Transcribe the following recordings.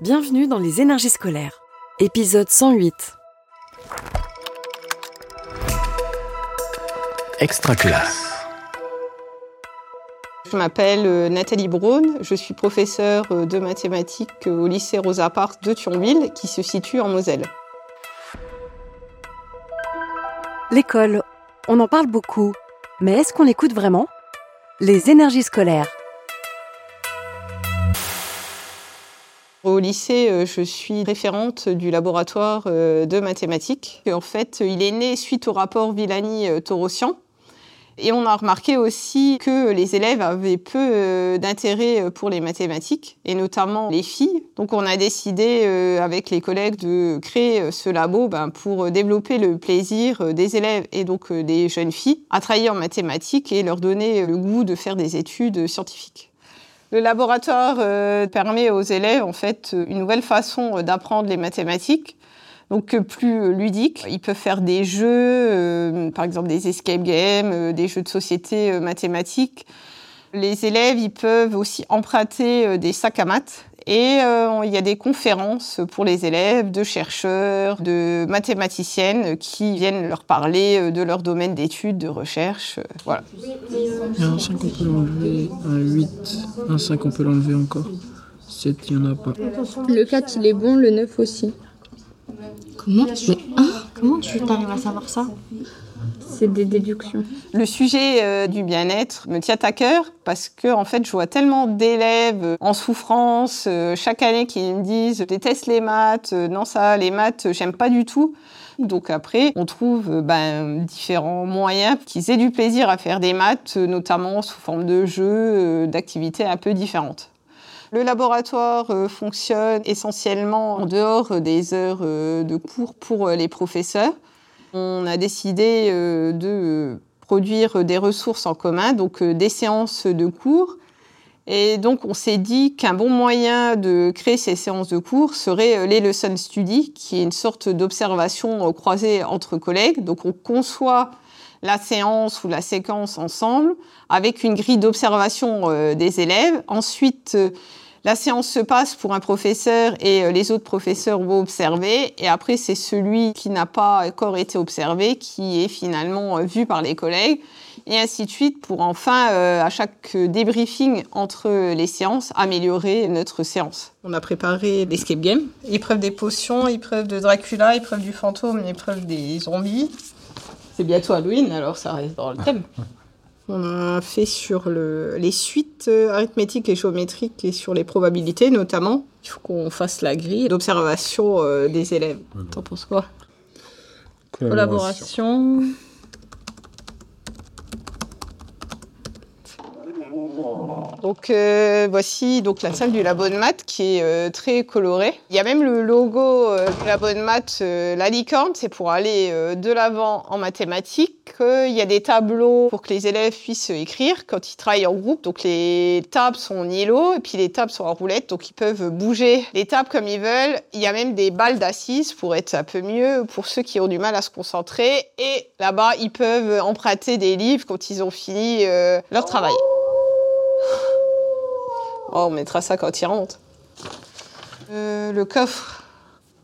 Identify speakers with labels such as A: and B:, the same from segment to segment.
A: Bienvenue dans les énergies scolaires, épisode 108.
B: Extra classe.
C: Je m'appelle euh, Nathalie Braun, je suis professeure euh, de mathématiques au lycée Rosa Parks de Thionville qui se situe en Moselle.
A: L'école, on en parle beaucoup, mais est-ce qu'on l'écoute vraiment? Les énergies scolaires.
C: Au lycée, euh, je suis référente du laboratoire de mathématiques. En fait, il est né suite au rapport Villani-Torossian et on a remarqué aussi que les élèves avaient peu euh, d'intérêt euh, pour les mathématiques, et notamment les filles. Donc on a décidé euh, avec les collègues de créer ce labo ben, pour développer le plaisir des élèves et donc des jeunes filles à travailler en mathématiques et leur donner le goût de faire des études scientifiques. Le laboratoire permet aux élèves en fait une nouvelle façon d'apprendre les mathématiques donc euh, plus ludique. Ils peuvent faire des jeux, euh, par exemple des escape games, euh, des jeux de société mathématiques. Les élèves, ils peuvent aussi emprunter des sacs à maths. Et il y a des conférences pour les élèves, de chercheurs, de mathématiciennes qui viennent leur parler de leur domaine d'études, de recherche. voilà.
D: Il y a un 5, on peut l'enlever. Un 8, un 5, on peut l'enlever encore. 7, il n'y en a pas.
E: Le 4, il est bon, le 9 aussi.
F: Comment? Tu, comment tu arrives à savoir ça
E: c'est des déductions.
C: Le sujet euh, du bien-être me tient à cœur parce que en fait, je vois tellement d'élèves en souffrance euh, chaque année qui me disent je déteste les maths, euh, non ça, les maths, j'aime pas du tout. Donc après, on trouve ben, différents moyens qu'ils aient du plaisir à faire des maths, notamment sous forme de jeux, d'activités un peu différentes. Le laboratoire euh, fonctionne essentiellement en dehors des heures euh, de cours pour euh, les professeurs. On a décidé de produire des ressources en commun, donc des séances de cours. Et donc, on s'est dit qu'un bon moyen de créer ces séances de cours serait les lesson study, qui est une sorte d'observation croisée entre collègues. Donc, on conçoit la séance ou la séquence ensemble avec une grille d'observation des élèves. Ensuite, la séance se passe pour un professeur et euh, les autres professeurs vont observer. Et après, c'est celui qui n'a pas encore été observé qui est finalement euh, vu par les collègues. Et ainsi de suite pour enfin, euh, à chaque débriefing entre les séances, améliorer notre séance. On a préparé l'escape game. Épreuve des potions, épreuve de Dracula, épreuve du fantôme, épreuve des zombies. C'est bientôt Halloween, alors ça reste dans le thème. On a fait sur les suites euh, arithmétiques et géométriques et sur les probabilités notamment. Il faut qu'on fasse la grille d'observation euh, des élèves. T'en penses quoi? Collaboration. Donc euh, voici donc la salle du labo de maths qui est euh, très colorée. Il y a même le logo euh, du labo de maths, la licorne, c'est pour aller de l'avant en mathématiques. Il y a des tableaux pour que les élèves puissent écrire quand ils travaillent en groupe. Donc les tables sont en îlot et puis les tables sont en roulette, donc ils peuvent bouger les tables comme ils veulent. Il y a même des balles d'assises pour être un peu mieux pour ceux qui ont du mal à se concentrer. Et là-bas, ils peuvent emprunter des livres quand ils ont fini leur travail. Oh, on mettra ça quand il rentre. Euh, le coffre,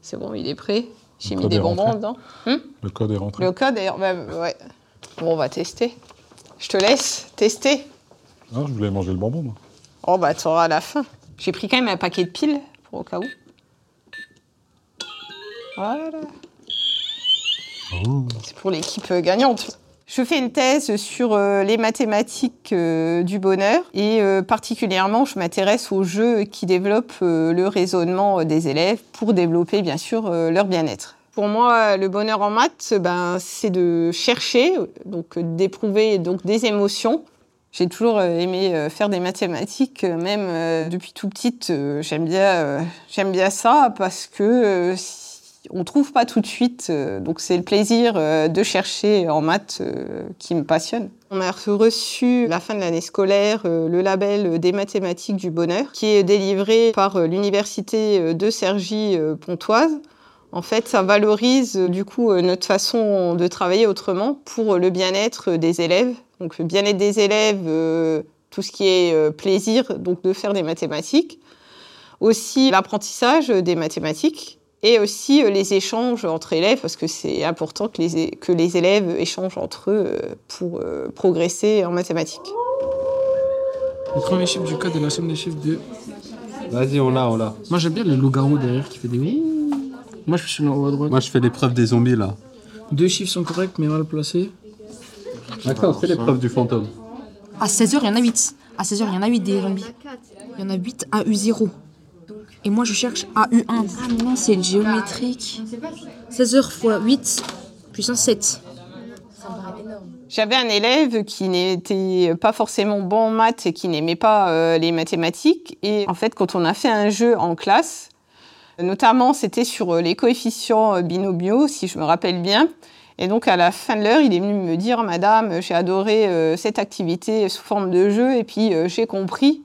C: c'est bon, il est prêt. J'ai mis des bonbons dedans.
G: Hmm le code est rentré.
C: Le code est. Bah, ouais. Bon, on va tester. Je te laisse tester.
G: Non, je voulais manger le bonbon, moi.
C: Oh, bah, tu auras à la fin. J'ai pris quand même un paquet de piles, pour au cas où. Voilà. Oh. C'est pour l'équipe gagnante. Je fais une thèse sur euh, les mathématiques euh, du bonheur et euh, particulièrement je m'intéresse aux jeux qui développent le raisonnement des élèves pour développer bien sûr leur bien-être. Pour moi, le bonheur en maths, ben, c'est de chercher, donc d'éprouver donc des émotions. J'ai toujours aimé faire des mathématiques, même depuis tout petite. J'aime bien, j'aime bien ça parce que on trouve pas tout de suite. Euh, donc c'est le plaisir euh, de chercher en maths euh, qui me passionne. On a reçu, à la fin de l'année scolaire, le label des mathématiques du bonheur, qui est délivré par l'université de Cergy-Pontoise. En fait, ça valorise du coup notre façon de travailler autrement pour le bien-être des élèves. Donc le bien-être des élèves, tout ce qui est plaisir, donc de faire des mathématiques. aussi l'apprentissage des mathématiques et aussi euh, les échanges entre élèves, parce que c'est important que les, que les élèves échangent entre eux euh, pour euh, progresser en mathématiques.
D: Le premier chiffre du code est la somme des chiffres de.
B: Vas-y, on l'a, on l'a.
D: Moi j'aime bien le loup-garou derrière qui fait des. Moi je suis le haut à droite.
B: Moi, je fais l'épreuve des zombies, là.
D: Deux chiffres sont corrects mais mal placés.
B: D'accord, c'est l'épreuve du fantôme.
F: À 16h, il y en a 8. À 16h, il y en a 8 des zombies. Il y en a 8 à U0. Et moi, je cherche à U1. Ah non, c'est géométrique. 16h x 8, puissance 7.
C: J'avais un élève qui n'était pas forcément bon en maths et qui n'aimait pas euh, les mathématiques. Et en fait, quand on a fait un jeu en classe, notamment c'était sur euh, les coefficients euh, binomiaux, si je me rappelle bien. Et donc à la fin de l'heure, il est venu me dire, Madame, j'ai adoré euh, cette activité sous forme de jeu et puis euh, j'ai compris.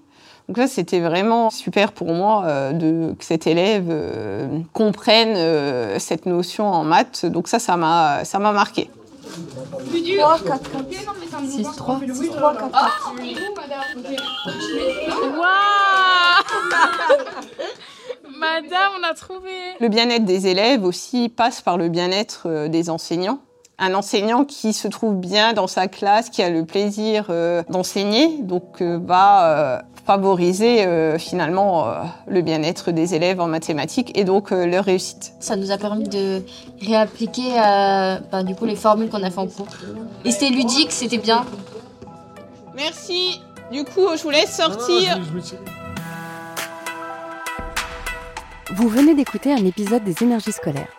C: Donc là, c'était vraiment super pour moi euh, de, que cet élève euh, comprenne euh, cette notion en maths. Donc ça, ça m'a ça m'a marqué.
E: 6, 3.
H: Madame, on a trouvé.
C: Le bien-être des élèves aussi passe par le bien-être euh, des enseignants. Un enseignant qui se trouve bien dans sa classe, qui a le plaisir euh, d'enseigner, donc euh, va euh, favoriser euh, finalement euh, le bien-être des élèves en mathématiques et donc euh, leur réussite.
I: Ça nous a permis de réappliquer euh, ben, du coup les formules qu'on a fait en cours. Et c'était ludique, c'était bien.
C: Merci. Du coup, je vous laisse sortir.
A: Vous venez d'écouter un épisode des énergies scolaires.